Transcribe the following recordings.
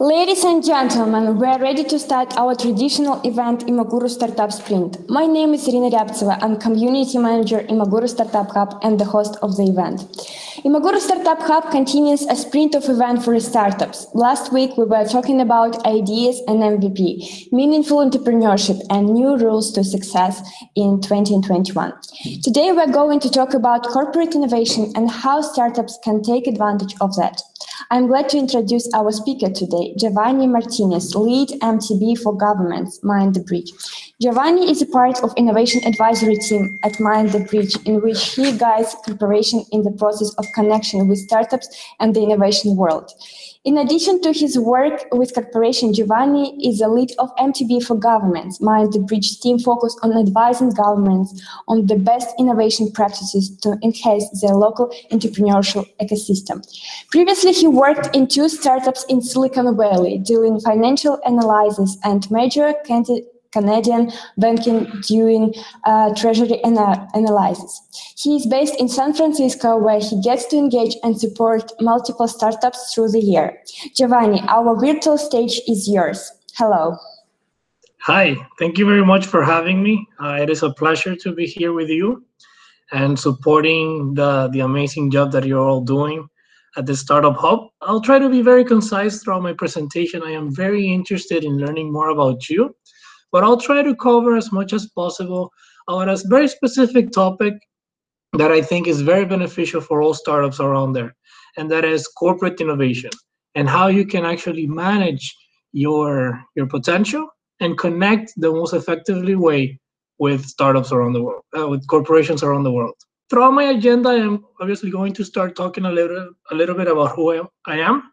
Ladies and gentlemen, we are ready to start our traditional event Imaguru Startup Sprint. My name is Irina Ryabtseva. I'm Community Manager Imaguru Startup Hub and the host of the event. Imaguru Startup Hub continues a sprint of event for startups. Last week we were talking about ideas and MVP, meaningful entrepreneurship and new rules to success in 2021. Today we're going to talk about corporate innovation and how startups can take advantage of that. I'm glad to introduce our speaker today, Giovanni Martinez, lead MTB for governments, Mind the Bridge. Giovanni is a part of innovation advisory team at Mind the Bridge, in which he guides corporation in the process of connection with startups and the innovation world. In addition to his work with corporation, Giovanni is a lead of MTB for governments. Mind the Bridge team focus on advising governments on the best innovation practices to enhance their local entrepreneurial ecosystem. Previously, he worked in two startups in Silicon Valley, doing financial analysis and major Canadian banking doing uh, treasury ana analysis. He is based in San Francisco, where he gets to engage and support multiple startups through the year. Giovanni, our virtual stage is yours. Hello. Hi, thank you very much for having me. Uh, it is a pleasure to be here with you and supporting the, the amazing job that you're all doing at the Startup Hub. I'll try to be very concise throughout my presentation. I am very interested in learning more about you but I'll try to cover as much as possible on a very specific topic that I think is very beneficial for all startups around there, and that is corporate innovation and how you can actually manage your your potential and connect the most effectively way with startups around the world, uh, with corporations around the world. Throughout my agenda, I'm obviously going to start talking a little a little bit about who I am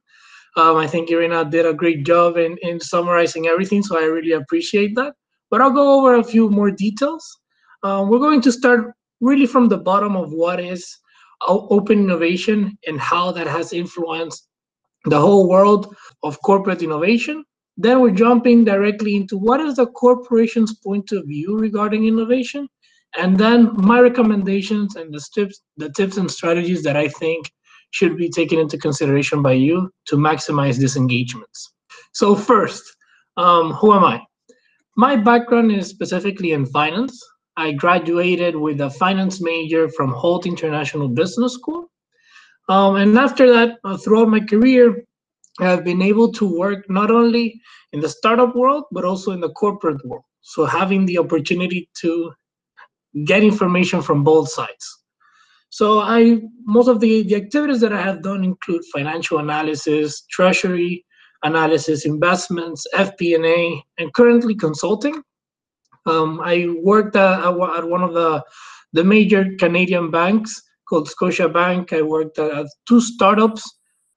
um, I think Irina did a great job in, in summarizing everything, so I really appreciate that. But I'll go over a few more details. Um, we're going to start really from the bottom of what is open innovation and how that has influenced the whole world of corporate innovation. Then we're jumping directly into what is the corporation's point of view regarding innovation, and then my recommendations and the tips, the tips and strategies that I think should be taken into consideration by you to maximize these engagements. So first, um, who am I? My background is specifically in finance. I graduated with a finance major from Hult International Business School. Um, and after that, uh, throughout my career, I've been able to work not only in the startup world, but also in the corporate world. So having the opportunity to get information from both sides. So I most of the, the activities that I have done include financial analysis, treasury analysis, investments, FP&A, and currently consulting. Um, I worked at, at one of the, the major Canadian banks called Scotiabank. I worked at, two startups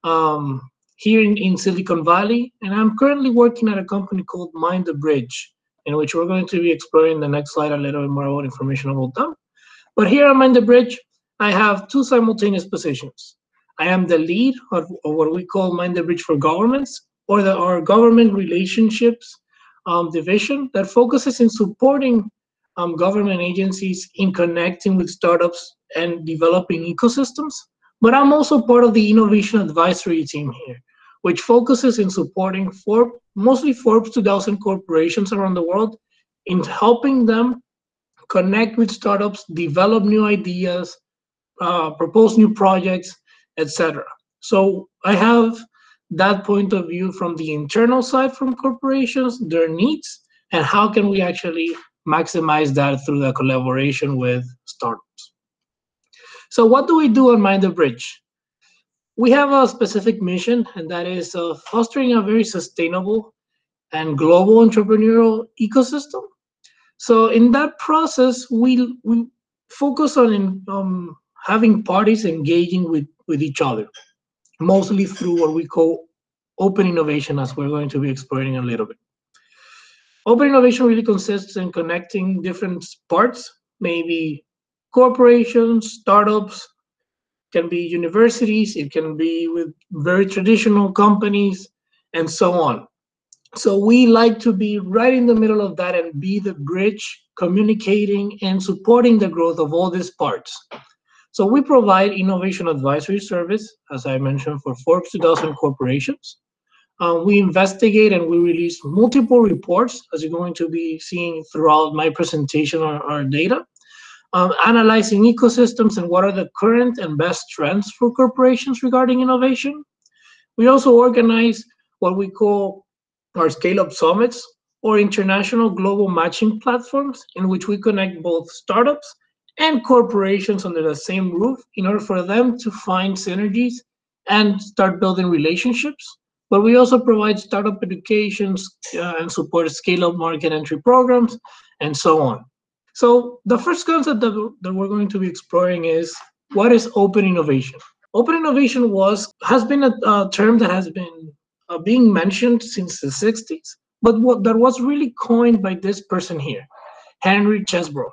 um, here in, in Silicon Valley, and I'm currently working at a company called Mind the Bridge, in which we're going to be exploring the next slide a little bit more about information about them. But here at Mind the Bridge, I have two simultaneous positions. I am the lead of, of what we call Mind the Bridge for Governments, or the, our government relationships um, division that focuses in supporting um, government agencies in connecting with startups and developing ecosystems. But I'm also part of the innovation advisory team here, which focuses in supporting for mostly Forbes 2000 corporations around the world in helping them connect with startups, develop new ideas, uh, propose new projects, etc. So I have that point of view from the internal side from corporations, their needs, and how can we actually maximize that through the collaboration with startups. So what do we do on Mind the Bridge? We have a specific mission, and that is uh, fostering a very sustainable and global entrepreneurial ecosystem. So in that process, we, we focus on um, having parties engaging with, with each other, mostly through what we call open innovation, as we're going to be exploring a little bit. Open innovation really consists in connecting different parts, maybe corporations, startups, can be universities, it can be with very traditional companies, and so on. So we like to be right in the middle of that and be the bridge communicating and supporting the growth of all these parts. So we provide innovation advisory service, as I mentioned, for Forbes 2000 corporations. uh, we investigate and we release multiple reports, as you're going to be seeing throughout my presentation on our data, um, analyzing ecosystems and what are the current and best trends for corporations regarding innovation. We also organize what we call our scale-up summits or international global matching platforms in which we connect both startups and corporations under the same roof in order for them to find synergies and start building relationships. But we also provide startup educations uh, and support scale-up market entry programs and so on. So the first concept that, that we're going to be exploring is what is open innovation? Open innovation was has been a, a term that has been uh, being mentioned since the 60s, but what that was really coined by this person here, Henry Chesbrough,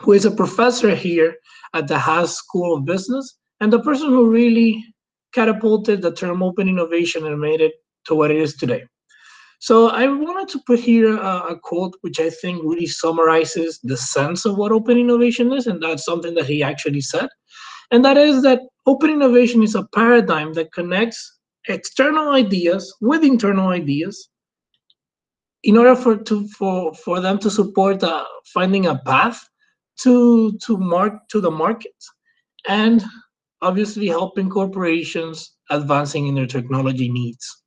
who is a professor here at the Haas School of Business, and the person who really catapulted the term open innovation and made it to what it is today. So I wanted to put here a, a, quote which I think really summarizes the sense of what open innovation is, and that's something that he actually said. And that is that open innovation is a paradigm that connects external ideas with internal ideas in order for to for for them to support uh, finding a path to to mark to the market and obviously helping corporations advancing in their technology needs.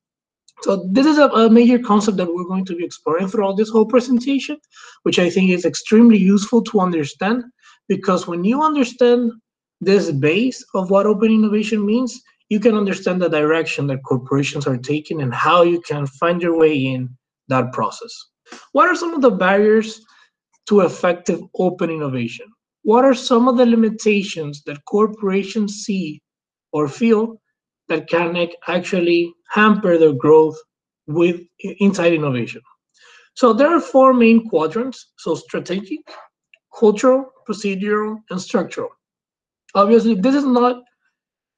So this is a, a, major concept that we're going to be exploring throughout this whole presentation, which I think is extremely useful to understand because when you understand this base of what open innovation means, you can understand the direction that corporations are taking and how you can find your way in that process. What are some of the barriers to effective open innovation? What are some of the limitations that corporations see or feel that can actually hamper their growth with inside innovation? So there are four main quadrants. So strategic, cultural, procedural, and structural. Obviously, this is not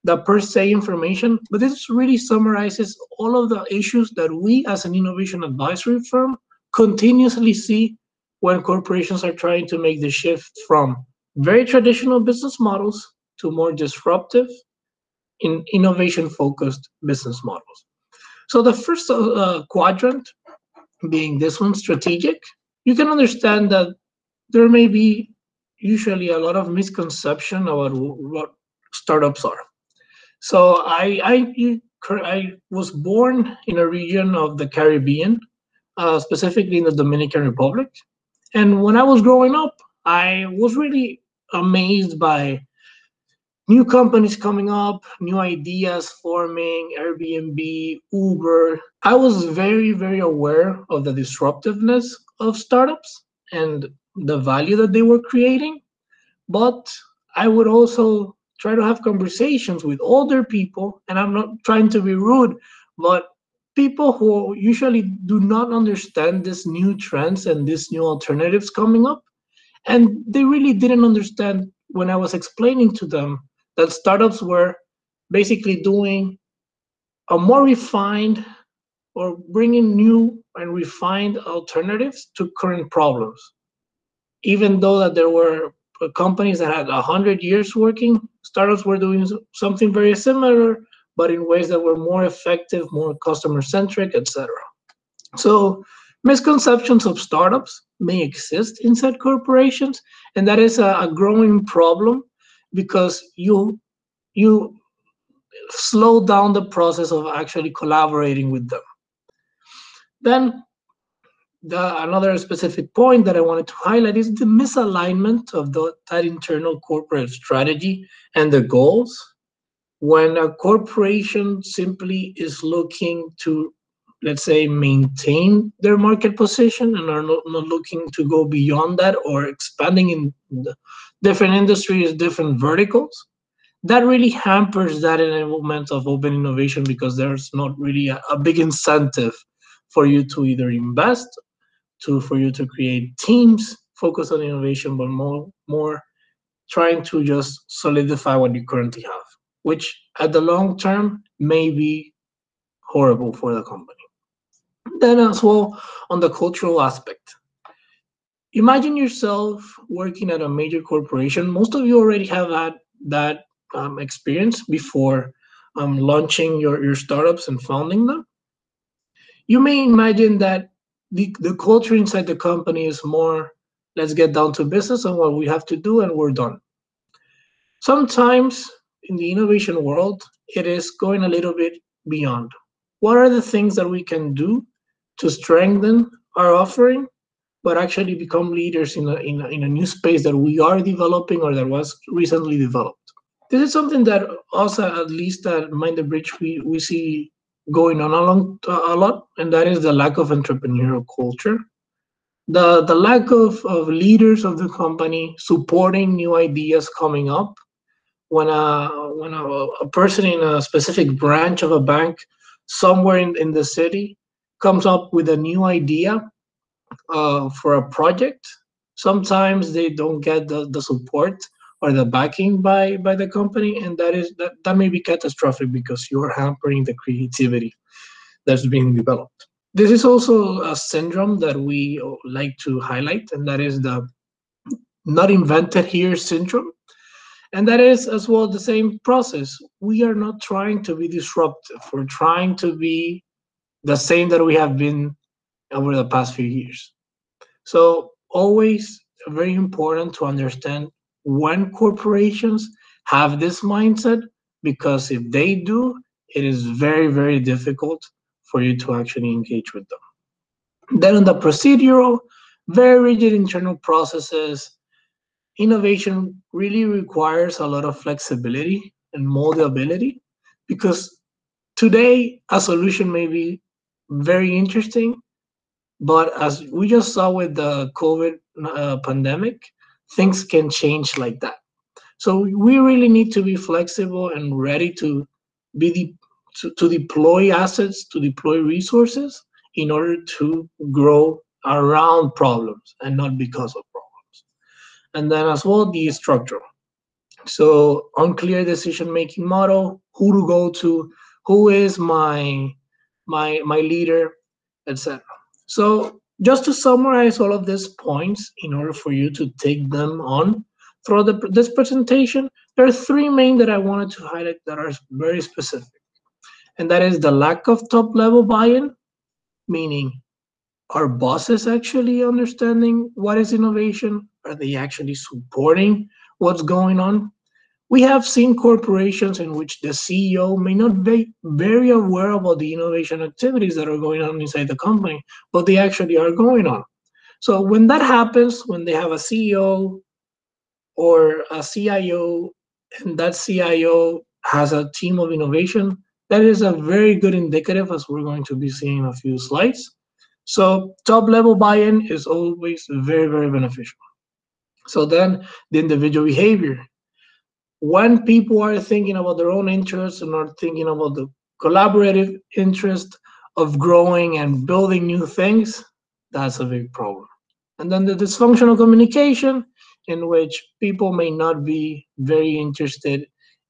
the per se information, but this really summarizes all of the issues that we as an innovation advisory firm continuously see when corporations are trying to make the shift from very traditional business models to more disruptive in innovation focused business models. So the first uh, quadrant being this one strategic, you can understand that there may be usually a lot of misconception about what startups are. So I, I, I was born in a region of the Caribbean, uh, specifically in the Dominican Republic. And when I was growing up, I was really amazed by new companies coming up, new ideas forming, Airbnb, Uber. I was very, very aware of the disruptiveness of startups and the value that they were creating. But I would also try to have conversations with older people, and I'm not trying to be rude, but people who usually do not understand these new trends and these new alternatives coming up. And they really didn't understand when I was explaining to them that startups were basically doing a more refined or bringing new and refined alternatives to current problems. Even though that there were companies that had 100 years working, startups were doing something very similar, but in ways that were more effective, more customer-centric, etc. So misconceptions of startups may exist inside corporations, and that is a, a growing problem because you you slow down the process of actually collaborating with them. Then the, another specific point that I wanted to highlight is the misalignment of the, that internal corporate strategy and the goals. When a corporation simply is looking to, let's say, maintain their market position and are not, not looking to go beyond that or expanding in different industries, different verticals, that really hampers that enablement of open innovation because there's not really a, a big incentive for you to either invest to for you to create teams focused on innovation, but more more trying to just solidify what you currently have, which at the long term may be horrible for the company. Then as well on the cultural aspect. Imagine yourself working at a major corporation. Most of you already have had that um, experience before um, launching your, your startups and founding them. you may imagine that the, the culture inside the company is more let's get down to business and what we have to do and we're done sometimes in the innovation world it is going a little bit beyond. What are the things that we can do to strengthen our offering but actually become leaders in a, in a, in a new space that we are developing or that was recently developed? This is something that also at least at mind the bridge we, we see going on a, long, a lot and that is the lack of entrepreneurial culture. The the lack of, of leaders of the company supporting new ideas coming up when a when a, a person in a specific branch of a bank somewhere in, in the city comes up with a new idea uh, for a project sometimes they don't get the, the support or the backing by by the company and that is that, that may be catastrophic because you're hampering the creativity that's being developed. This is also a syndrome that we like to highlight and that is the not invented here syndrome and that is as well the same process. We are not trying to be disruptive. We're trying to be the same that we have been over the past few years. So always very important to understand when corporations have this mindset because if they do it is very very difficult for you to actually engage with them. Then on the procedural very rigid internal processes innovation really requires a lot of flexibility and moldability because today a solution may be very interesting but as we just saw with the covid uh, pandemic things can change like that. So we really need to be flexible and ready to be the to, to deploy assets to deploy resources in order to grow around problems and not because of and then as well the structure. So unclear decision making model, who to go to, who is my my my leader, etc. So just to summarize all of these points in order for you to take them on throughout the, this presentation, there are three main that I wanted to highlight that are very specific. And that is the lack of top level buy-in, meaning are bosses actually understanding what is innovation? Are they actually supporting what's going on? We have seen corporations in which the CEO may not be very aware about the innovation activities that are going on inside the company, but they actually are going on. So when that happens, when they have a CEO or a CIO, and that CIO has a team of innovation, that is a very good indicative, as we're going to be seeing in a few slides. So top level buy-in is always very, very beneficial. So then the individual behavior. When people are thinking about their own interests and are thinking about the collaborative interest of growing and building new things, that's a big problem. And then the dysfunctional communication, in which people may not be very interested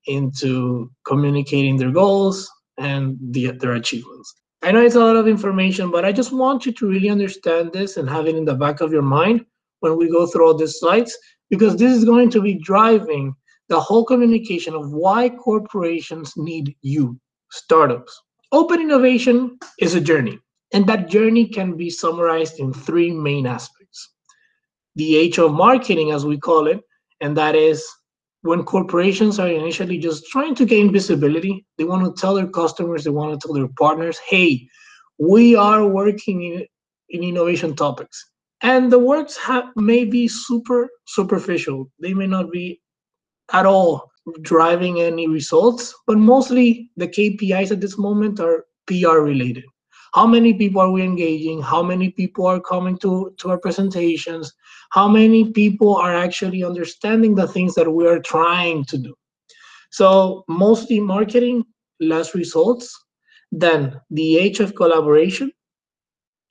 into communicating their goals and the, their achievements. I know it's a lot of information, but I just want you to really understand this and have it in the back of your mind when we go through all these slides, because this is going to be driving the whole communication of why corporations need you, startups. Open innovation is a journey, and that journey can be summarized in three main aspects. The H of marketing, as we call it, and that is when corporations are initially just trying to gain visibility, they want to tell their customers, they want to tell their partners, hey, we are working in, in innovation topics. And the works have, may be super superficial. They may not be at all driving any results, but mostly the KPIs at this moment are PR related how many people are we engaging? How many people are coming to to our presentations? How many people are actually understanding the things that we are trying to do? So mostly marketing less results then the age of collaboration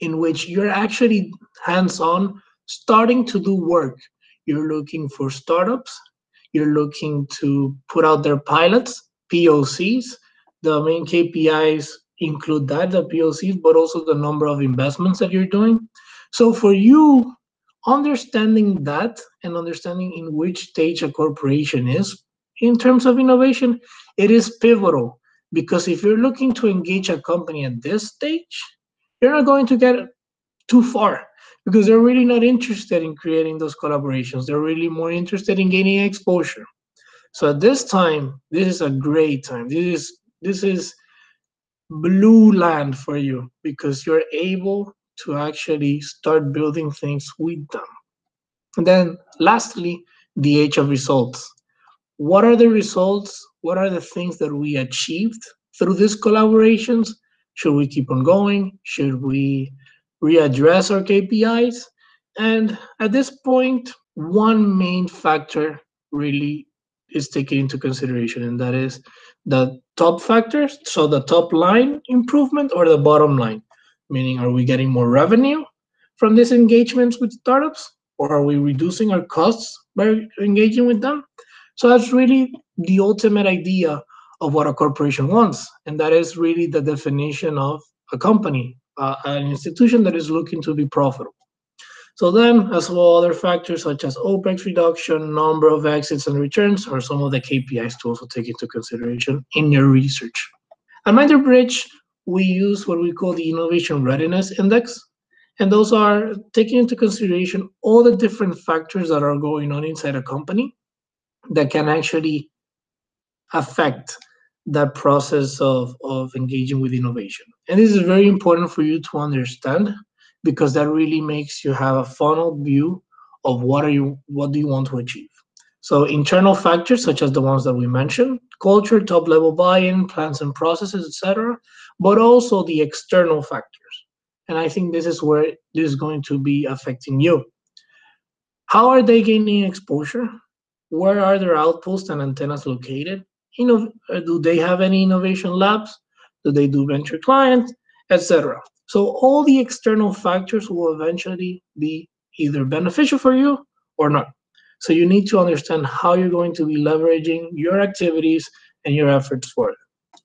in which you're actually hands-on starting to do work. You're looking for startups. You're looking to put out their pilots pocs the main kpis include that, the POCs, but also the number of investments that you're doing. So for you, understanding that and understanding in which stage a corporation is in terms of innovation, it is pivotal because if you're looking to engage a company at this stage, you're not going to get too far because they're really not interested in creating those collaborations. They're really more interested in gaining exposure. So at this time, this is a great time. This is this is blue land for you because you're able to actually start building things with them. And then lastly, the age of results. What are the results? What are the things that we achieved through these collaborations? Should we keep on going? Should we readdress our KPIs? And at this point, one main factor really is taken into consideration, and that is the top factors. So the top line improvement or the bottom line, meaning are we getting more revenue from these engagements with startups or are we reducing our costs by engaging with them? So that's really the ultimate idea of what a corporation wants. And that is really the definition of a company, uh, an institution that is looking to be profitable. So then, as well, other factors such as OPEX reduction, number of exits and returns are some of the KPIs to also take into consideration in your research. At Mind the Bridge, we use what we call the Innovation Readiness Index. And those are taking into consideration all the different factors that are going on inside a company that can actually affect that process of, of engaging with innovation. And this is very important for you to understand because that really makes you have a funnel view of what are you what do you want to achieve. So internal factors such as the ones that we mentioned, culture, top level buy-in, plans and processes, etc., but also the external factors. And I think this is where this is going to be affecting you. How are they gaining exposure? Where are their outposts and antennas located? Know, do they have any innovation labs? Do they do venture clients, etc. So all the external factors will eventually be either beneficial for you or not. So you need to understand how you're going to be leveraging your activities and your efforts for it.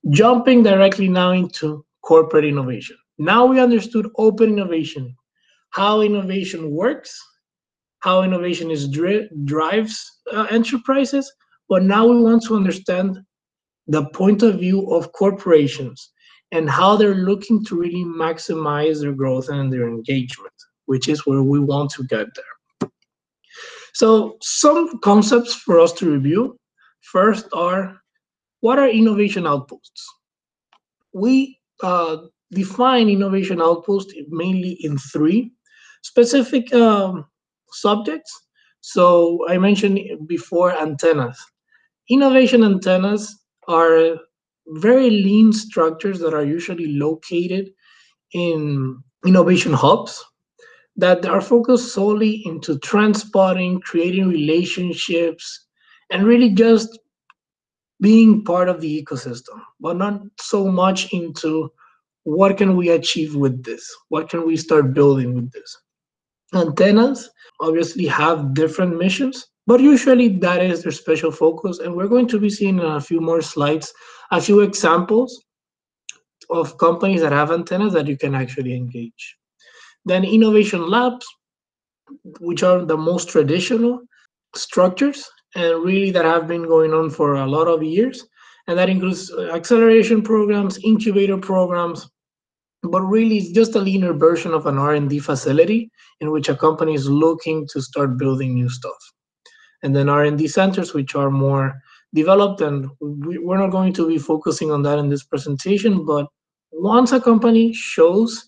Jumping directly now into corporate innovation. Now we understood open innovation, how innovation works, how innovation is dri drives uh, enterprises, but now we want to understand the point of view of corporations and how they're looking to really maximize their growth and their engagement, which is where we want to get there. So some concepts for us to review. First are, what are innovation outposts? We uh, define innovation outposts mainly in three specific um, subjects. So I mentioned before antennas. Innovation antennas are very lean structures that are usually located in innovation hubs that are focused solely into transporting, creating relationships, and really just being part of the ecosystem, but not so much into what can we achieve with this? What can we start building with this? Antennas obviously have different missions, but usually that is their special focus. And we're going to be seeing in a few more slides a few examples of companies that have antennas that you can actually engage. Then innovation labs, which are the most traditional structures and really that have been going on for a lot of years. And that includes acceleration programs, incubator programs, but really it's just a leaner version of an R&D facility in which a company is looking to start building new stuff. And then R&D centers, which are more developed, and we, we're not going to be focusing on that in this presentation, but once a company shows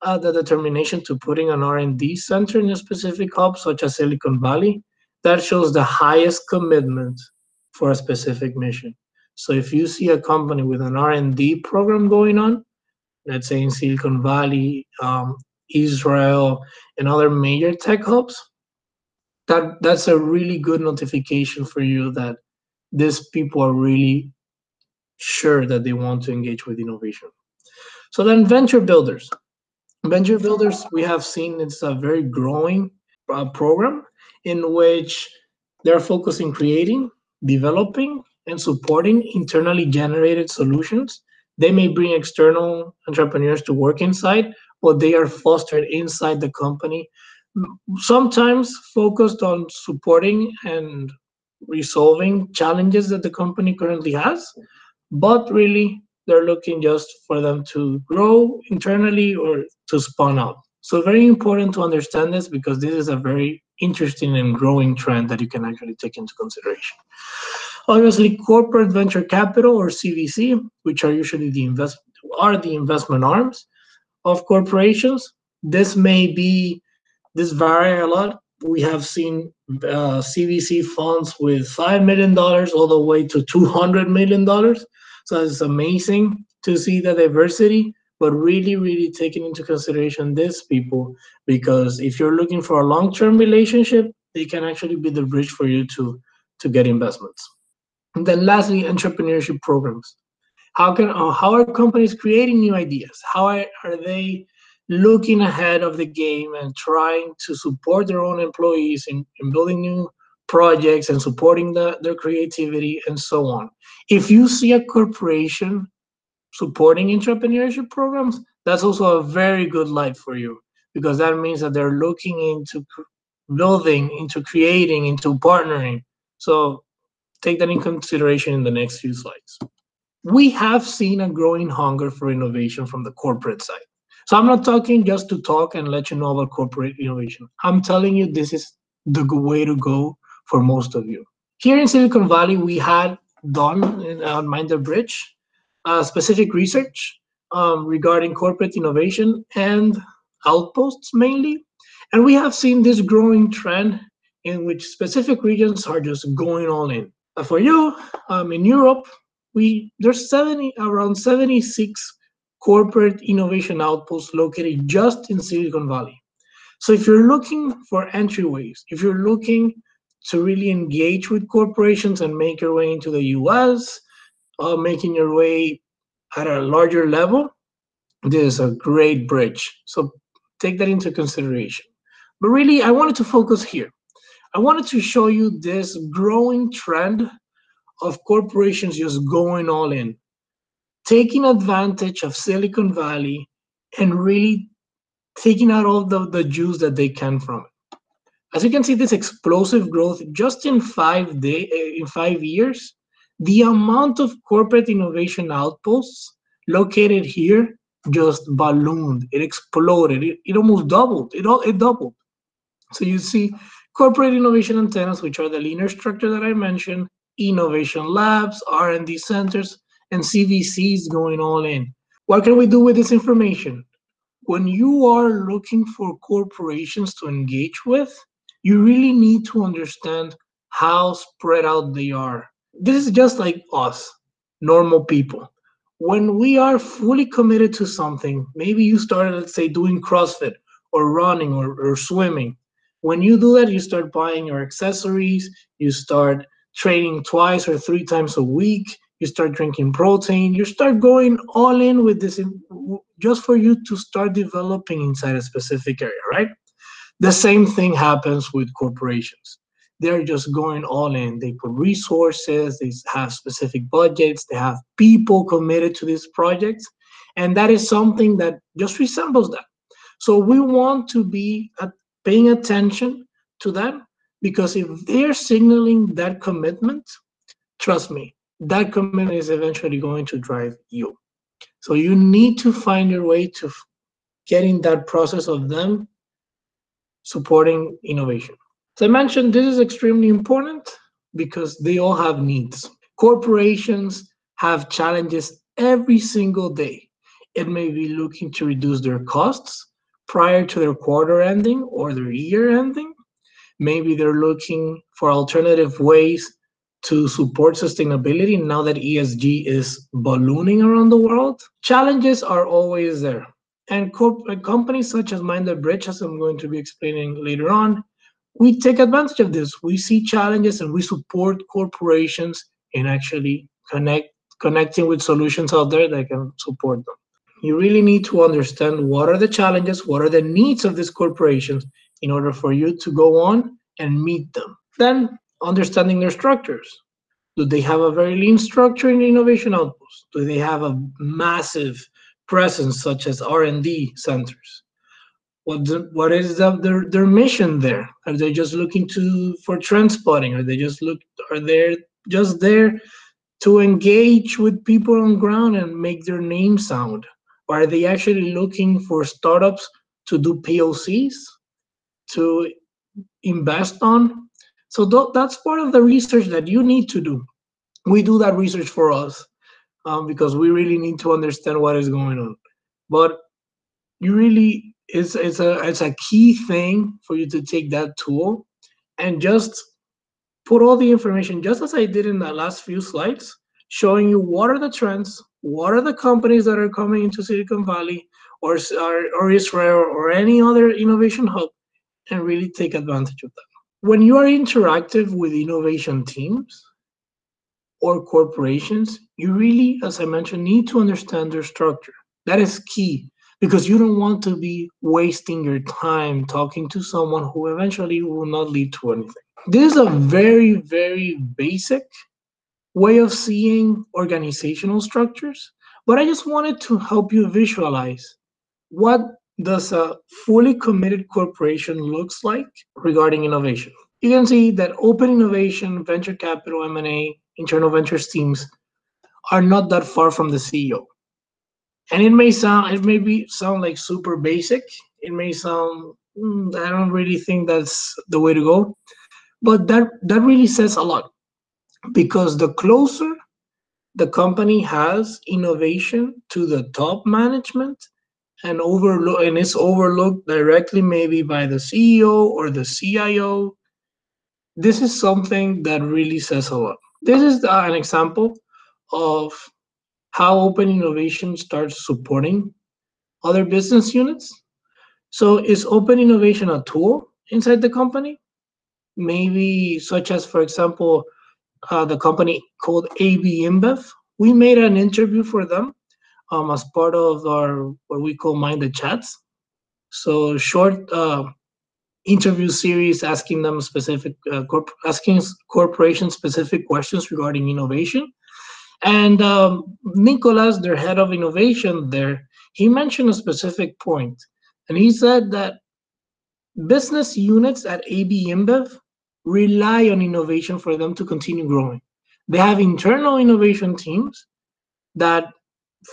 uh, the determination to putting an R&D center in a specific hub, such as Silicon Valley, that shows the highest commitment for a specific mission. So if you see a company with an R&D program going on, let's say in Silicon Valley, um, Israel, and other major tech hubs, that that's a really good notification for you that these people are really sure that they want to engage with innovation. So then venture builders. Venture builders, we have seen it's a very growing uh, program in which they're focusing creating, developing, and supporting internally generated solutions. They may bring external entrepreneurs to work inside, but they are fostered inside the company, sometimes focused on supporting and resolving challenges that the company currently has, but really they're looking just for them to grow internally or to spawn out. So very important to understand this because this is a very interesting and growing trend that you can actually take into consideration. Obviously, corporate venture capital or CVC, which are usually the invest are the investment arms of corporations. This may be this vary a lot. We have seen uh, CVC funds with five million dollars all the way to two hundred million dollars. So it's amazing to see the diversity but really, really taking into consideration these people because if you're looking for a long-term relationship, they can actually be the bridge for you to to get investments. And then lastly, entrepreneurship programs. How can uh, how are companies creating new ideas? How are, are they looking ahead of the game and trying to support their own employees in, in building new projects and supporting the, their creativity and so on. If you see a corporation supporting entrepreneurship programs, that's also a very good light for you because that means that they're looking into building, into creating, into partnering. So take that in consideration in the next few slides. We have seen a growing hunger for innovation from the corporate side. So I'm not talking just to talk and let you know about corporate innovation. I'm telling you this is the way to go for most of you. Here in Silicon Valley, we had done on Mind the Bridge uh, specific research um, regarding corporate innovation and outposts mainly. And we have seen this growing trend in which specific regions are just going all in. Uh, for you, um, in Europe, we there's 70 around 76 corporate innovation outposts located just in Silicon Valley. So if you're looking for entryways, if you're looking to really engage with corporations and make your way into the US, uh, making your way at a larger level, this is a great bridge. So take that into consideration. But really, I wanted to focus here. I wanted to show you this growing trend of corporations just going all in, taking advantage of Silicon Valley and really taking out all the, the juice that they can from it. As you can see, this explosive growth just in five day eh, in five years the amount of corporate innovation outposts located here just ballooned. It exploded. It, it almost doubled. It all it doubled. So you see corporate innovation antennas, which are the linear structure that I mentioned, innovation labs, R&D centers, and CVCs going all in. What can we do with this information? When you are looking for corporations to engage with, you really need to understand how spread out they are this is just like us, normal people. When we are fully committed to something, maybe you started, let's say, doing CrossFit or running or, or swimming. When you do that, you start buying your accessories, you start training twice or three times a week, you start drinking protein, you start going all in with this just for you to start developing inside a specific area, right? The same thing happens with corporations they're just going all in. They put resources, they have specific budgets, they have people committed to these projects. And that is something that just resembles that. So we want to be paying attention to them because if they're signaling that commitment, trust me, that commitment is eventually going to drive you. So you need to find your way to getting that process of them supporting innovation. As I mentioned, this is extremely important because they all have needs. Corporations have challenges every single day. It may be looking to reduce their costs prior to their quarter ending or their year ending. Maybe they're looking for alternative ways to support sustainability now that ESG is ballooning around the world. Challenges are always there. And companies such as Mind the Bridge, as I'm going to be explaining later on, we take advantage of this. We see challenges and we support corporations in actually connect connecting with solutions out there that can support them. You really need to understand what are the challenges, what are the needs of these corporations in order for you to go on and meet them. Then understanding their structures. Do they have a very lean structure in innovation outposts? Do they have a massive presence such as R&D centers? what the, what is the, their their mission there? Are they just looking to for trend spotting? Are they just look are they just there to engage with people on ground and make their name sound? Or are they actually looking for startups to do POCs, to invest on? So th- that's part of the research that you need to do. We do that research for us um, because we really need to understand what is going on. But you really it's it's a it's a key thing for you to take that tool and just put all the information just as I did in the last few slides, showing you what are the trends, what are the companies that are coming into Silicon Valley or or, or Israel or any other innovation hub, and really take advantage of that. When you are interactive with innovation teams or corporations, you really, as I mentioned, need to understand their structure. That is key because you don't want to be wasting your time talking to someone who eventually will not lead to anything. This is a very, very basic way of seeing organizational structures, but I just wanted to help you visualize what does a fully committed corporation looks like regarding innovation. You can see that open innovation, venture capital, M&A, internal ventures teams are not that far from the CEO and it may sound it may be sound like super basic. It may sound mm, i don't really think that's the way to go. But that that really says a lot because the closer the company has innovation to the top management and overlook and it's overlooked directly maybe by the ceo or the cio this is something that really says a lot this is an example of how open innovation starts supporting other business units. So is open innovation a tool inside the company? Maybe such as, for example, uh, the company called AB InBev. We made an interview for them um, as part of our what we call Minded Chats. So short uh, interview series asking them specific, uh, corp- asking corporation specific questions regarding innovation and um, Nicolas, their head of innovation there, he mentioned a specific point, and he said that business units at AB InBev rely on innovation for them to continue growing. They have internal innovation teams that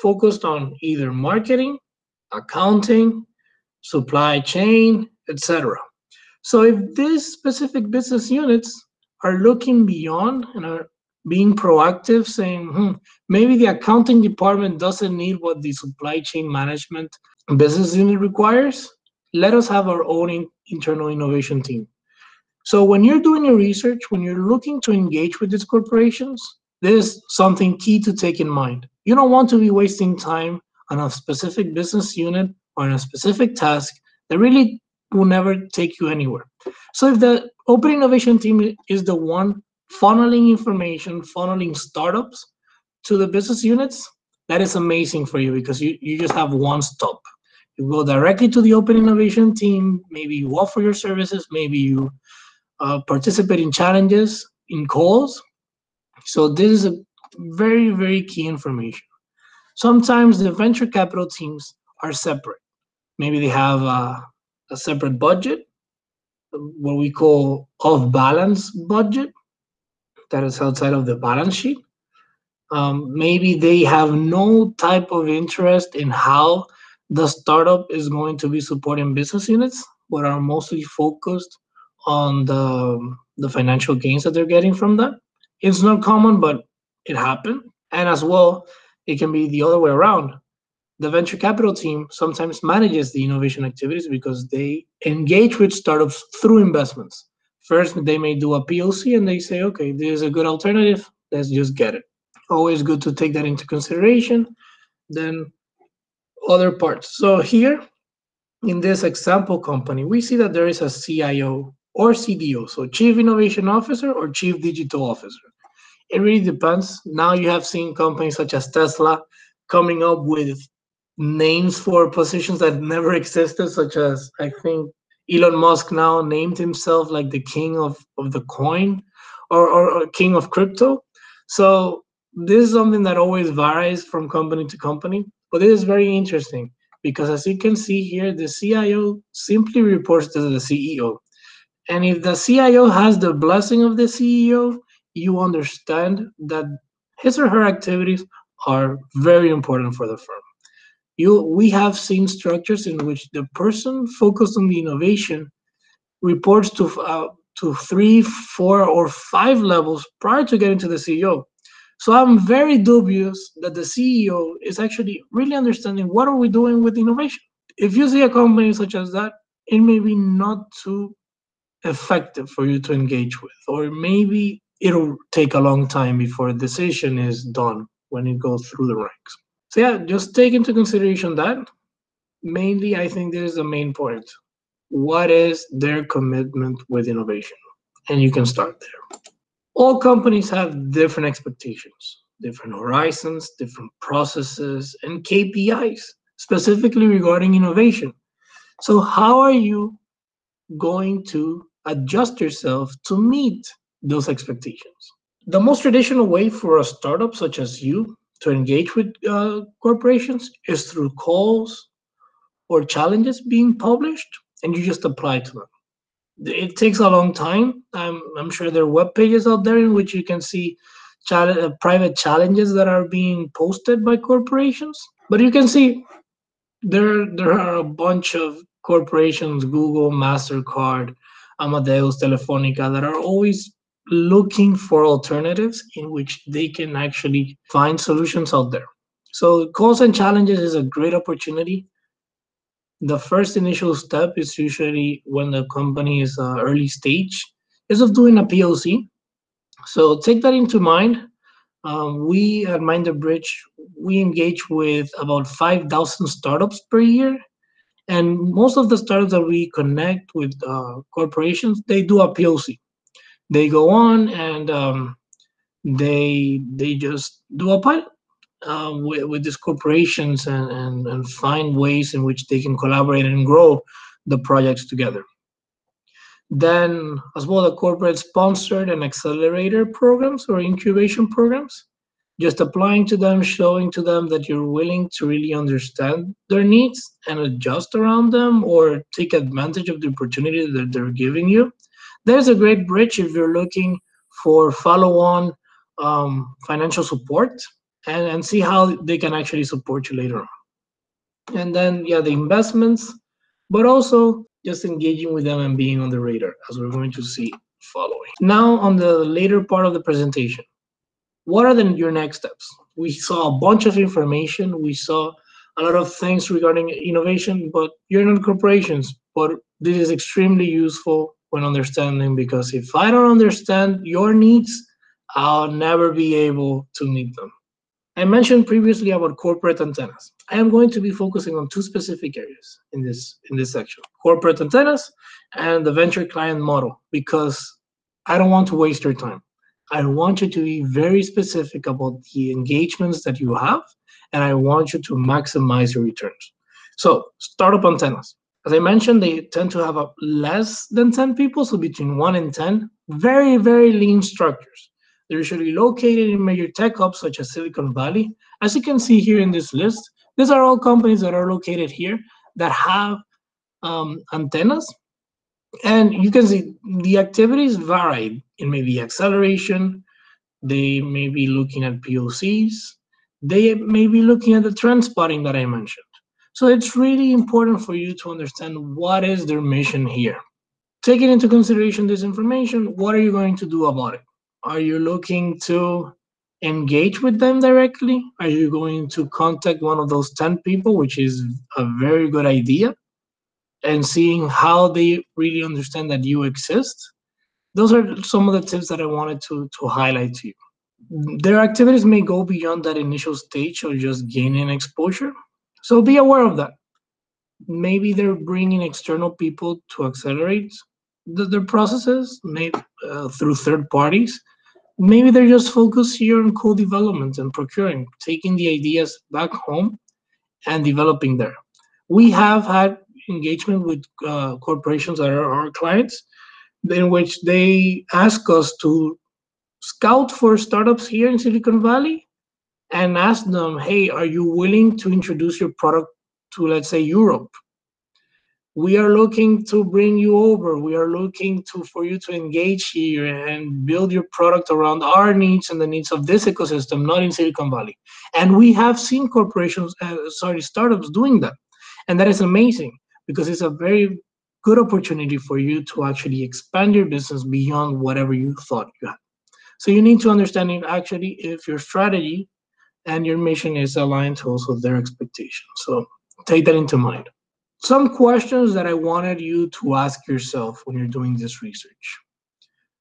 focused on either marketing, accounting, supply chain, etc. So if these specific business units are looking beyond and are being proactive, saying, hmm, maybe the accounting department doesn't need what the supply chain management business unit requires. Let us have our own in, internal innovation team. So when you're doing your research, when you're looking to engage with these corporations, there's something key to take in mind. You don't want to be wasting time on a specific business unit or on a specific task that really will never take you anywhere. So if the open innovation team is the one funneling information, funneling startups to the business units, that is amazing for you because you, you just have one stop. You go directly to the open innovation team, maybe you offer your services, maybe you uh, participate in challenges, in calls. So this is a very, very key information. Sometimes the venture capital teams are separate. Maybe they have a, a separate budget, what we call off balance budget, that is outside of the balance sheet. Um, maybe they have no type of interest in how the startup is going to be supporting business units, but are mostly focused on the, the financial gains that they're getting from that. It's not common, but it happened. And as well, it can be the other way around. The venture capital team sometimes manages the innovation activities because they engage with startups through investments. First, they may do a POC and they say, okay, this is a good alternative. Let's just get it. Always good to take that into consideration. Then other parts. So here in this example company, we see that there is a CIO or CDO, so Chief Innovation Officer or Chief Digital Officer. It really depends. Now you have seen companies such as Tesla coming up with names for positions that never existed, such as I think Elon Musk now named himself like the king of, of the coin or, or, or king of crypto. So this is something that always varies from company to company, but it is very interesting because as you can see here, the CIO simply reports to the CEO. And if the CIO has the blessing of the CEO, you understand that his or her activities are very important for the firm. You, we have seen structures in which the person focused on the innovation reports to uh, to three, four, or five levels prior to getting to the CEO. So I'm very dubious that the CEO is actually really understanding what are we doing with innovation. If you see a company such as that, it may be not too effective for you to engage with, or maybe it'll take a long time before a decision is done when it goes through the ranks. So yeah, just take into consideration that. Mainly, I think this is the main point. What is their commitment with innovation? And you can start there. All companies have different expectations, different horizons, different processes, and KPIs, specifically regarding innovation. So how are you going to adjust yourself to meet those expectations? The most traditional way for a startup such as you to engage with uh, corporations is through calls or challenges being published, and you just apply to them. It takes a long time. I'm, I'm sure there are web pages out there in which you can see uh, private challenges that are being posted by corporations. But you can see there, there are a bunch of corporations, Google, MasterCard, Amadeus, Telefonica, that are always looking for alternatives in which they can actually find solutions out there. So calls and challenges is a great opportunity. The first initial step is usually when the company is uh, early stage, is of doing a POC. So take that into mind. Um, we at Mind the Bridge, we engage with about 5,000 startups per year. And most of the startups that we connect with uh, corporations, they do a POC they go on and um, they they just do a pilot uh, with, with these corporations and, and, and find ways in which they can collaborate and grow the projects together. Then, as well, the corporate sponsored and accelerator programs or incubation programs, just applying to them, showing to them that you're willing to really understand their needs and adjust around them or take advantage of the opportunity that they're giving you there's a great bridge if you're looking for follow-on um, financial support and, and see how they can actually support you later on. And then, yeah, the investments, but also just engaging with them and being on the radar, as we're going to see following. Now, on the later part of the presentation, what are the, your next steps? We saw a bunch of information. We saw a lot of things regarding innovation, but you're not corporations, but this is extremely useful when understanding because if I don't understand your needs, I'll never be able to meet them. I mentioned previously about corporate antennas. I am going to be focusing on two specific areas in this in this section: corporate antennas and the venture client model, because I don't want to waste your time. I want you to be very specific about the engagements that you have, and I want you to maximize your returns. So, startup antennas. As I mentioned, they tend to have less than 10 people, so between 1 and 10. Very, very lean structures. They're usually located in major tech hubs such as Silicon Valley. As you can see here in this list, these are all companies that are located here that have um, antennas. And you can see the activities vary in maybe acceleration, they may be looking at POCs, they may be looking at the trend spotting that I mentioned. So it's really important for you to understand what is their mission here. Taking into consideration this information, what are you going to do about it? Are you looking to engage with them directly? Are you going to contact one of those 10 people, which is a very good idea, and seeing how they really understand that you exist? Those are some of the tips that I wanted to, to highlight to you. Their activities may go beyond that initial stage of just gaining exposure so be aware of that. Maybe they're bringing external people to accelerate the, their processes, maybe uh, through third parties. Maybe they're just focused here on co-development and procuring, taking the ideas back home and developing there. We have had engagement with uh, corporations that are our clients, in which they ask us to scout for startups here in Silicon Valley and ask them, hey, are you willing to introduce your product to, let's say, Europe? we are looking to bring you over. We are looking to for you to engage here and build your product around our needs and the needs of this ecosystem, not in Silicon Valley. And we have seen corporations, uh, sorry, startups doing that, and that is amazing because it's a very good opportunity for you to actually expand your business beyond whatever you thought you had. So you need to understand actually if your strategy and your mission is aligned to also their expectations. So take that into mind some questions that I wanted you to ask yourself when you're doing this research.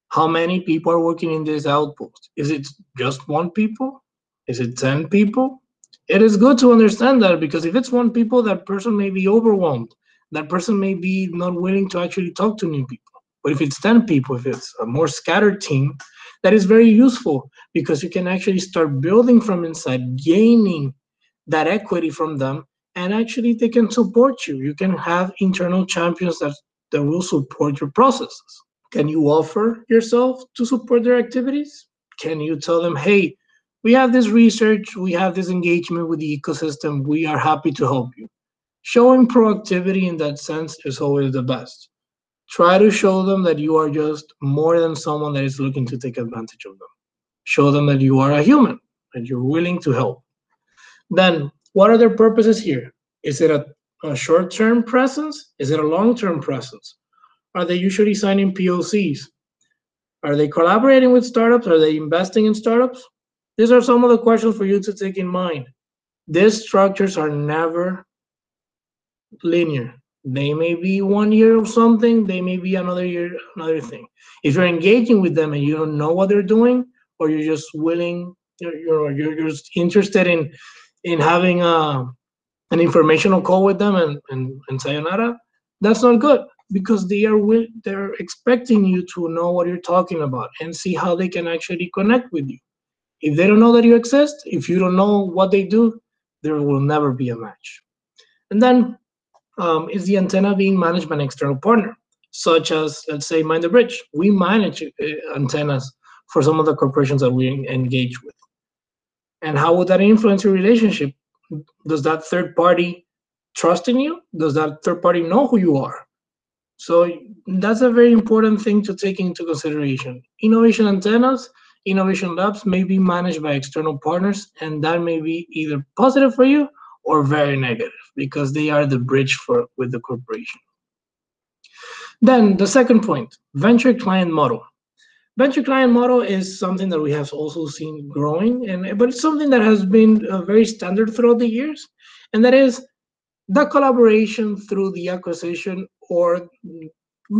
How many people are working in this outpost? Is it just one people? Is it 10 people? It is good to understand that because if it's one people, that person may be overwhelmed. That person may be not willing to actually talk to new people. But if it's 10 people, if it's a more scattered team, that is very useful because you can actually start building from inside, gaining that equity from them and actually they can support you. You can have internal champions that, that will support your processes. Can you offer yourself to support their activities? Can you tell them, hey, we have this research, we have this engagement with the ecosystem, we are happy to help you. Showing proactivity in that sense is always the best. Try to show them that you are just more than someone that is looking to take advantage of them. Show them that you are a human, and you're willing to help. Then what are their purposes here? Is it a, a short-term presence? Is it a long-term presence? Are they usually signing POCs? Are they collaborating with startups? Are they investing in startups? These are some of the questions for you to take in mind. These structures are never linear. They may be one year of something, they may be another year, another thing. If you're engaging with them and you don't know what they're doing, or you're just willing, you're, you're, you're just interested in in having a, an informational call with them and, and, and sayonara, that's not good because they are they're expecting you to know what you're talking about and see how they can actually connect with you. If they don't know that you exist, if you don't know what they do, there will never be a match. And then um, is the antenna being managed by an external partner, such as let's say Mind the Bridge. We manage uh, antennas for some of the corporations that we engage with. And how would that influence your relationship? Does that third party trust in you? Does that third party know who you are? So that's a very important thing to take into consideration. Innovation antennas, innovation labs may be managed by external partners, and that may be either positive for you or very negative because they are the bridge for with the corporation. Then the second point, venture client model venture client model is something that we have also seen growing and but it's something that has been uh, very standard throughout the years and that is the collaboration through the acquisition or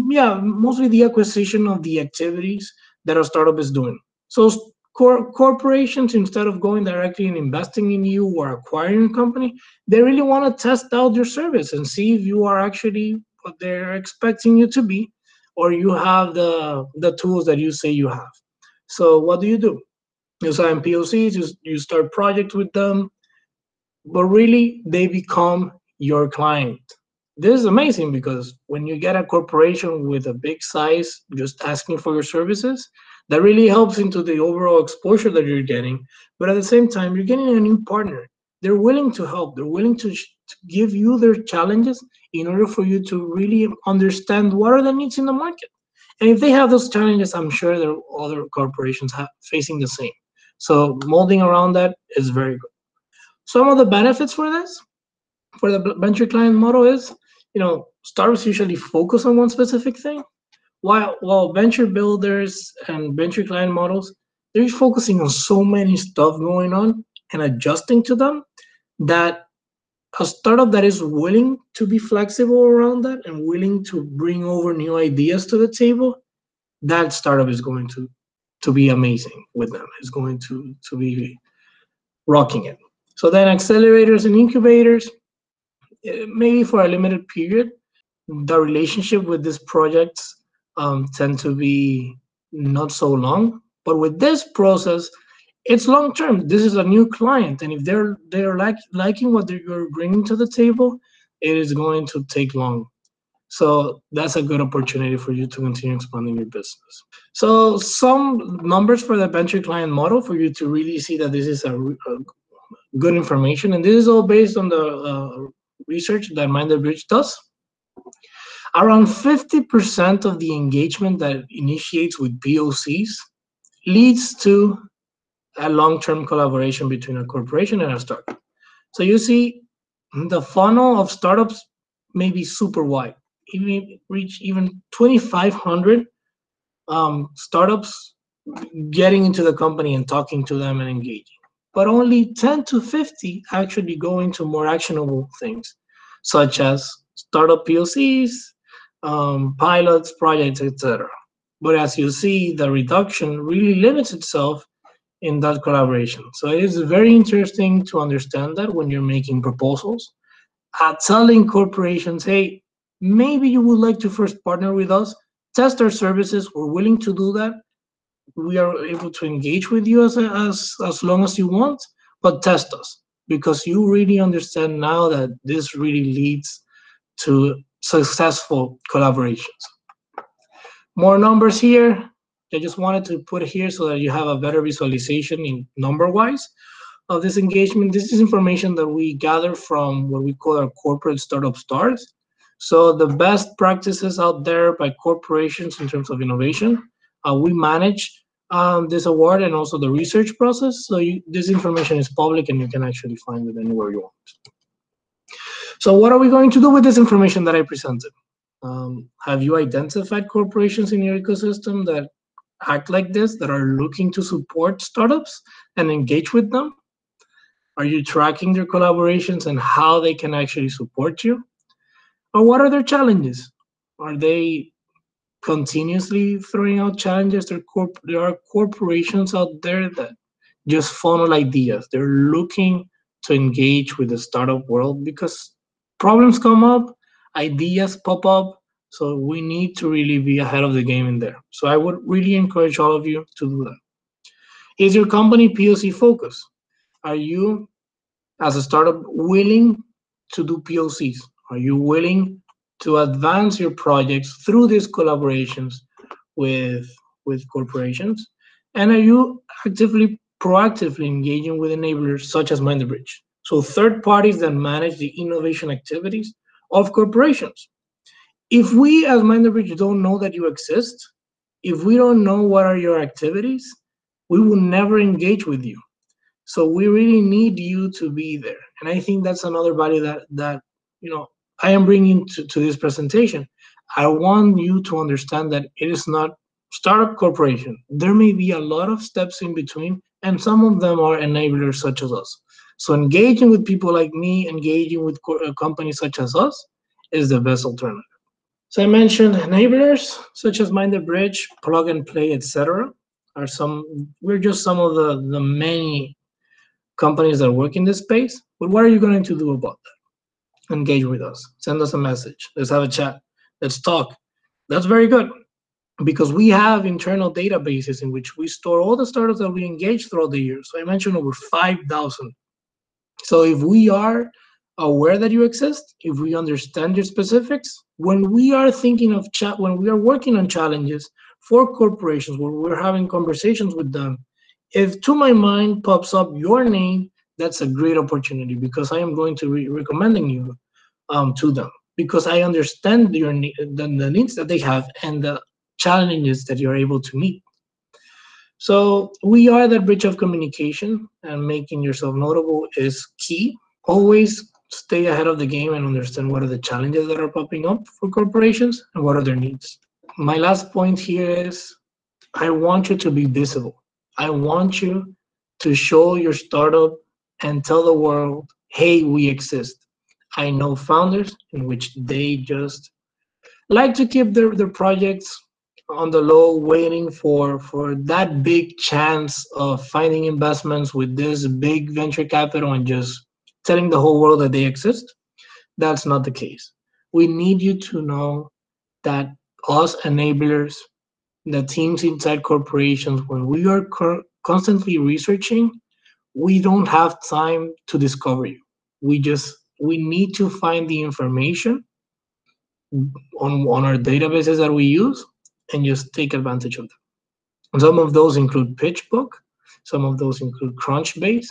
yeah mostly the acquisition of the activities that a startup is doing so cor- corporations instead of going directly and investing in you or acquiring a company they really want to test out your service and see if you are actually what they're expecting you to be or you have the the tools that you say you have. So what do you do? You sign POCs, you, you start projects with them, but really they become your client. This is amazing because when you get a corporation with a big size just asking for your services, that really helps into the overall exposure that you're getting. But at the same time, you're getting a new partner. They're willing to help. They're willing to, to give you their challenges in order for you to really understand what are the needs in the market. And if they have those challenges, I'm sure there are other corporations facing the same. So molding around that is very good. Some of the benefits for this, for the venture client model is, you know, startups usually focus on one specific thing, while while venture builders and venture client models, they're focusing on so many stuff going on and adjusting to them that a startup that is willing to be flexible around that and willing to bring over new ideas to the table, that startup is going to to be amazing with them. Is going to to be rocking it. So then accelerators and incubators, eh, maybe for a limited period, the relationship with these projects um, tend to be not so long. But with this process, it's long term. This is a new client, and if they're they're like liking what you're bringing to the table, it is going to take long. So that's a good opportunity for you to continue expanding your business. So some numbers for the venture client model for you to really see that this is a, a good information, and this is all based on the uh, research that Mind the Bridge does. Around 50% of the engagement that initiates with POCs leads to a long-term collaboration between a corporation and a startup. So you see, the funnel of startups may be super wide, even reach even 2,500 um, startups getting into the company and talking to them and engaging. But only 10 to 50 actually go into more actionable things, such as startup POCs, um, pilots, projects, etc. But as you see, the reduction really limits itself in that collaboration. So it is very interesting to understand that when you're making proposals, at telling corporations, hey, maybe you would like to first partner with us, test our services, we're willing to do that. We are able to engage with you as, as, as long as you want, but test us because you really understand now that this really leads to successful collaborations. More numbers here. I just wanted to put here so that you have a better visualization in number-wise of this engagement. This is information that we gather from what we call our corporate startup stars. So the best practices out there by corporations in terms of innovation, uh, we manage um, this award and also the research process. So you, this information is public and you can actually find it anywhere you want. So what are we going to do with this information that I presented? Um, have you identified corporations in your ecosystem that act like this, that are looking to support startups and engage with them? Are you tracking their collaborations and how they can actually support you? Or what are their challenges? Are they continuously throwing out challenges? There, corp- there are corporations out there that just funnel ideas. They're looking to engage with the startup world because problems come up, ideas pop up, so we need to really be ahead of the game in there. So I would really encourage all of you to do that. Is your company POC focused? Are you, as a startup, willing to do POCs? Are you willing to advance your projects through these collaborations with, with corporations? And are you actively, proactively engaging with enablers such as Mind the Bridge? So third parties that manage the innovation activities of corporations. If we as Mind the Bridge don't know that you exist, if we don't know what are your activities, we will never engage with you. So we really need you to be there. And I think that's another value that, that you know, I am bringing to, to this presentation. I want you to understand that it is not startup corporation. There may be a lot of steps in between, and some of them are enablers such as us. So engaging with people like me, engaging with uh, companies such as us, is the best alternative. So I mentioned enablers such as Mind the Bridge, Plug and Play, etc. Are some we're just some of the the many companies that work in this space. But what are you going to do about that? Engage with us. Send us a message. Let's have a chat. Let's talk. That's very good because we have internal databases in which we store all the startups that we engage throughout the year. So I mentioned over 5,000 so if we are aware that you exist, if we understand your specifics, when we are thinking of chat, when we are working on challenges for corporations, when we're having conversations with them, if to my mind pops up your name, that's a great opportunity because I am going to be recommending you um, to them because I understand your the, the needs that they have and the challenges that you're able to meet. So we are that bridge of communication and making yourself notable is key. Always stay ahead of the game and understand what are the challenges that are popping up for corporations and what are their needs. My last point here is I want you to be visible. I want you to show your startup and tell the world, hey, we exist. I know founders in which they just like to keep their, their projects on the low waiting for for that big chance of finding investments with this big venture capital and just telling the whole world that they exist? That's not the case. We need you to know that us enablers the teams inside corporations when we are constantly researching we don't have time to discover you. We just we need to find the information on, on our databases that we use and just take advantage of them. Some of those include PitchBook, some of those include Crunchbase.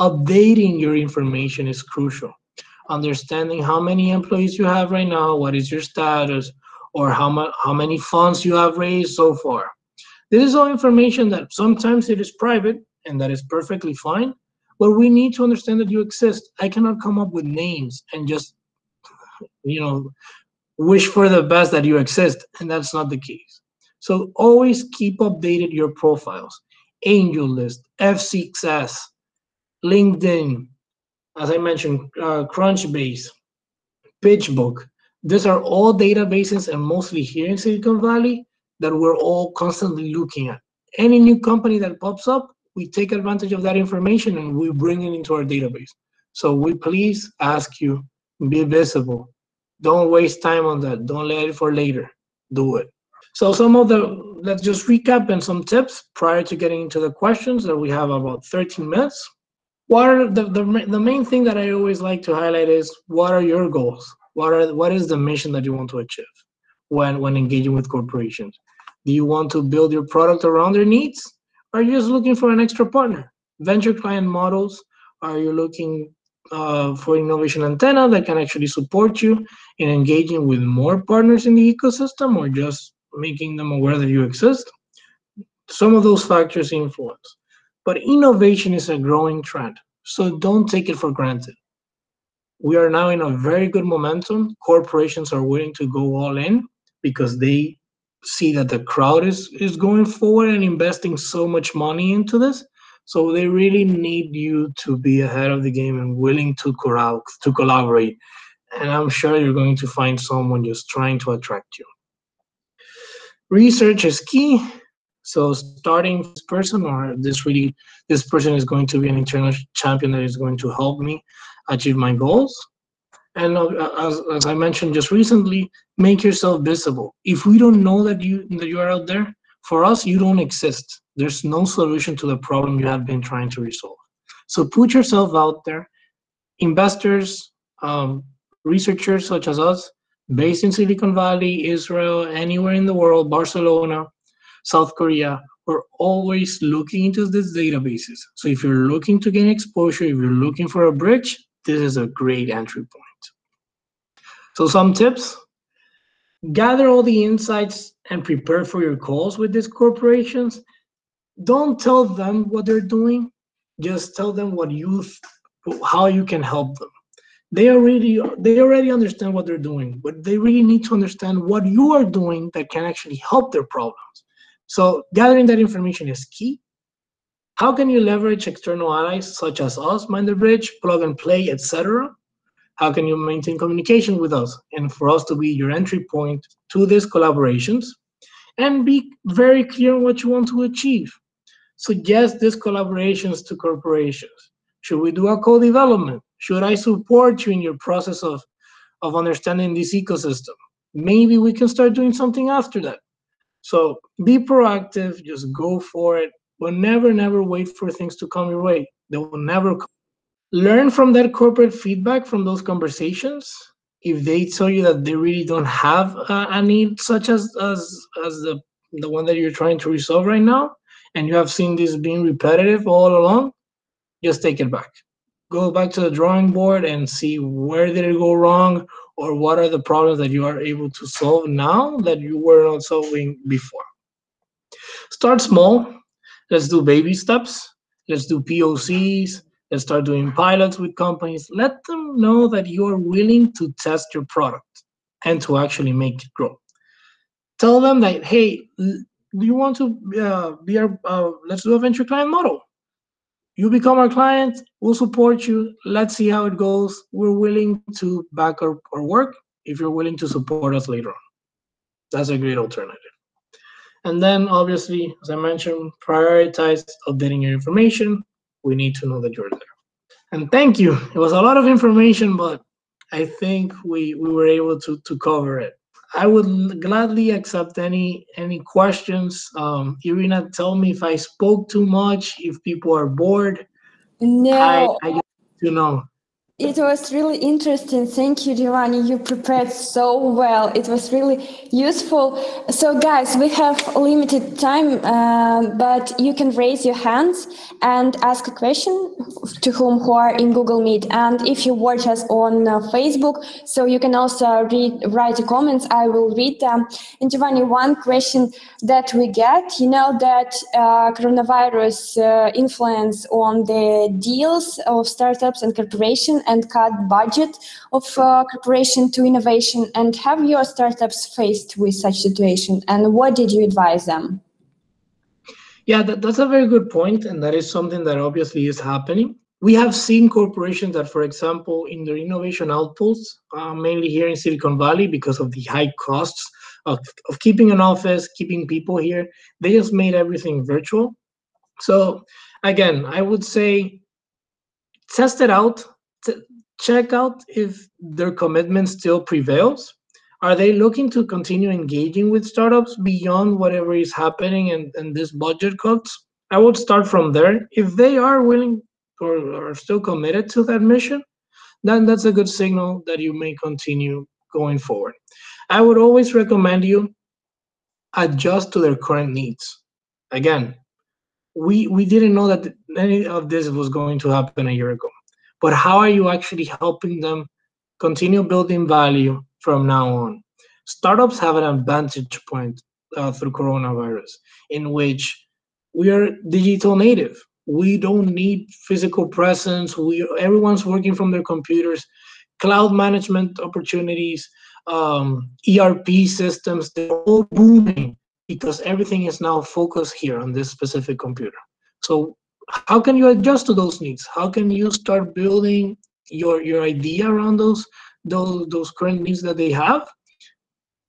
Updating your information is crucial. understanding how many employees you have right now, what is your status, or how much how many funds you have raised so far. This is all information that sometimes it is private and that is perfectly fine, but we need to understand that you exist. I cannot come up with names and just you know wish for the best that you exist, and that's not the case. So always keep updated your profiles. AngelList, F6S, LinkedIn, as I mentioned, uh, Crunchbase, PitchBook. These are all databases and mostly here in Silicon Valley that we're all constantly looking at. Any new company that pops up, we take advantage of that information and we bring it into our database. So we please ask you, be visible. Don't waste time on that. Don't let it for later. Do it. So some of the, let's just recap and some tips prior to getting into the questions that we have about 13 minutes. What are the, the, the main thing that I always like to highlight is what are your goals? What are what is the mission that you want to achieve when when engaging with corporations? Do you want to build your product around their needs? Are you just looking for an extra partner? Venture client models, are you looking uh, for innovation antenna that can actually support you in engaging with more partners in the ecosystem or just making them aware that you exist? Some of those factors influence. But innovation is a growing trend, so don't take it for granted. We are now in a very good momentum. Corporations are willing to go all in because they see that the crowd is is going forward and investing so much money into this. So they really need you to be ahead of the game and willing to collab to collaborate. And I'm sure you're going to find someone just trying to attract you. Research is key. So starting this person or this really this person is going to be an internal champion that is going to help me achieve my goals. And uh, as, as I mentioned just recently, make yourself visible. If we don't know that you that you are out there, for us, you don't exist. There's no solution to the problem you have been trying to resolve. So put yourself out there. Investors, um, researchers such as us, based in Silicon Valley, Israel, anywhere in the world, Barcelona, South Korea, we're always looking into these databases. So if you're looking to gain exposure, if you're looking for a bridge, this is a great entry point. So some tips, gather all the insights and prepare for your calls with these corporations. Don't tell them what they're doing, just tell them what you, how you can help them. They already, they already understand what they're doing, but they really need to understand what you are doing that can actually help their problems. So gathering that information is key. How can you leverage external allies such as us, Mind the Bridge, Plug and Play, etc.? How can you maintain communication with us and for us to be your entry point to these collaborations? And be very clear on what you want to achieve. Suggest these collaborations to corporations. Should we do a co-development? Should I support you in your process of, of understanding this ecosystem? Maybe we can start doing something after that. So be proactive, just go for it, but never, never wait for things to come your way. They will never come. Learn from that corporate feedback from those conversations. If they tell you that they really don't have uh, a need such as as as the the one that you're trying to resolve right now, and you have seen this being repetitive all along, just take it back. Go back to the drawing board and see where did it go wrong or what are the problems that you are able to solve now that you were not solving before. Start small. Let's do baby steps. Let's do POCs. Let's start doing pilots with companies. Let them know that you are willing to test your product and to actually make it grow. Tell them that, hey, do you want to uh, be our, uh, let's do a venture client model. You become our client, we'll support you. Let's see how it goes. We're willing to back our, our work if you're willing to support us later on. That's a great alternative. And then obviously, as I mentioned, prioritize updating your information. We need to know that you're there. And thank you. It was a lot of information, but I think we, we were able to, to cover it. I would gladly accept any any questions. Um, Irina, tell me if I spoke too much, if people are bored. No, I, I to know. It was really interesting. Thank you, Giovanni. You prepared so well. It was really useful. So, guys, we have limited time, uh, but you can raise your hands and ask a question to whom who are in Google Meet. And if you watch us on uh, Facebook, so you can also read, write comments. I will read them. And Giovanni, one question that we get, you know, that uh, coronavirus uh, influence on the deals of startups and corporations and cut budget of uh, corporation to innovation and have your startups faced with such situation. And what did you advise them? Yeah that, that's a very good point and that is something that obviously is happening. We have seen corporations that for example in their innovation outputs uh, mainly here in silicon valley because of the high costs of, of keeping an office keeping people here they just made everything virtual. So again i would say test it out check out if their commitment still prevails. Are they looking to continue engaging with startups beyond whatever is happening and, and this budget cuts? I would start from there. If they are willing or are still committed to that mission, then that's a good signal that you may continue going forward. I would always recommend you adjust to their current needs. Again, we we didn't know that any of this was going to happen a year ago but how are you actually helping them continue building value from now on? Startups have an advantage point uh, through coronavirus in which we are digital native. We don't need physical presence. We everyone's working from their computers. Cloud management opportunities, um, ERP systems, they're all booming because everything is now focused here on this specific computer. So how can you adjust to those needs? How can you start building your your idea around those those those current needs that they have,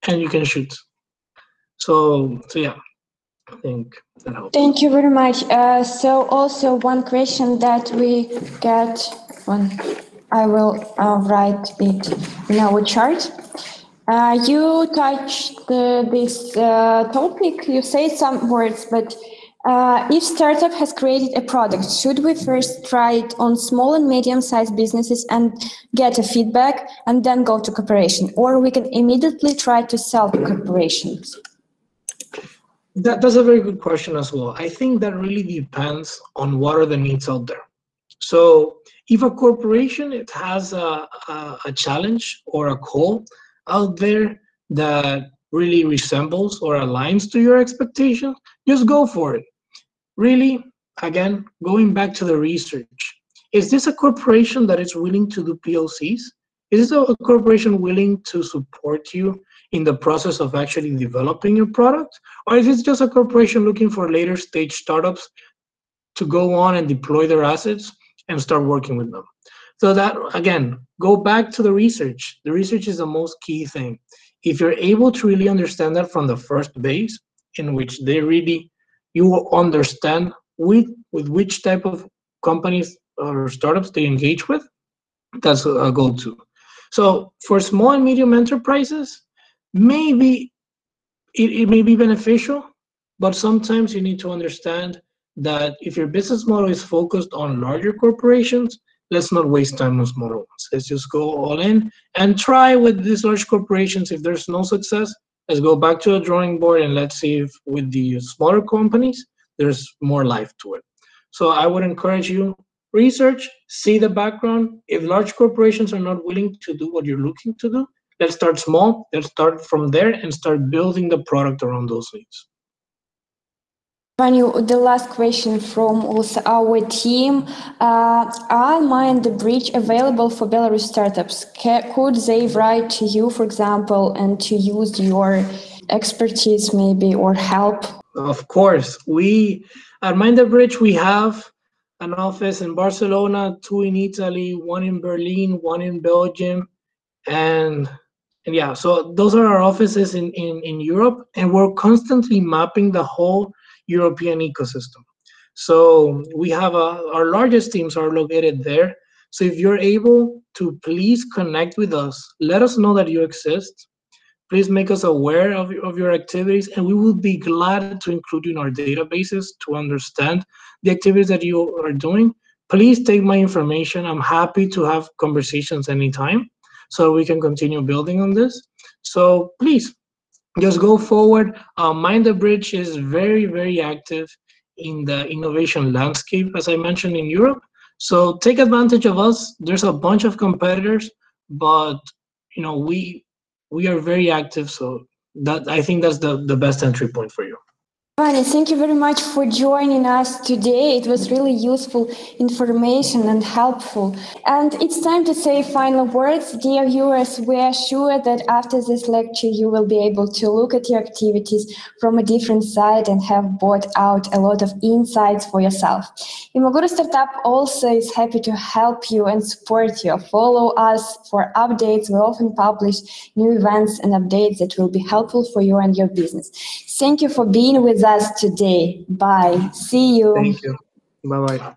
and you can shoot. So so yeah, I think that helps. Thank you very much. Uh, so also one question that we get one, I will uh, write it in our chart. Uh, you touched this uh, topic. You say some words, but uh, if startup has created a product, should we first try it on small and medium-sized businesses and get a feedback and then go to corporation? Or we can immediately try to sell to corporations? That, that's a very good question as well. I think that really depends on what are the needs out there. So if a corporation it has a, a, a challenge or a call out there that really resembles or aligns to your expectation, just go for it really, again, going back to the research, is this a corporation that is willing to do POCs? Is this a corporation willing to support you in the process of actually developing your product? Or is it just a corporation looking for later stage startups to go on and deploy their assets and start working with them? So that, again, go back to the research. The research is the most key thing. If you're able to really understand that from the first base, in which they really you will understand with with which type of companies or startups they engage with that's a goal too. So for small and medium enterprises maybe it, it may be beneficial but sometimes you need to understand that if your business model is focused on larger corporations let's not waste time on smaller ones. Let's just go all in and try with these large corporations. If there's no success let's go back to the drawing board and let's see if with the smaller companies there's more life to it. So i would encourage you research see the background. If large corporations are not willing to do what you're looking to do let's start small let's start from there and start building the product around those needs Vanu, the last question from also our team. Uh, are Mind the Bridge available for Belarus startups? could they write to you, for example, and to use your expertise maybe or help? Of course. We at Mind the Bridge, we have an office in Barcelona, two in Italy, one in Berlin, one in Belgium, and and yeah, so those are our offices in, in, in Europe, and we're constantly mapping the whole European ecosystem. So we have a, our largest teams are located there. So if you're able to please connect with us, let us know that you exist. Please make us aware of, of your activities and we will be glad to include you in our databases to understand the activities that you are doing please take my information. I'm happy to have conversations anytime so we can continue building on this. So please just go forward. Uh, Mind the Bridge is very, very active in the innovation landscape, as I mentioned in Europe. So take advantage of us. There's a bunch of competitors, but you know we we are very active. So that I think that's the the best entry point for you. Giovanni, thank you very much for joining us today. It was really useful information and helpful. And it's time to say final words. Dear viewers, we are sure that after this lecture, you will be able to look at your activities from a different side and have brought out a lot of insights for yourself. Imaguru Startup also is happy to help you and support you. Follow us for updates. We often publish new events and updates that will be helpful for you and your business. Thank you for being with us today. Bye. See you. Thank you. Bye bye.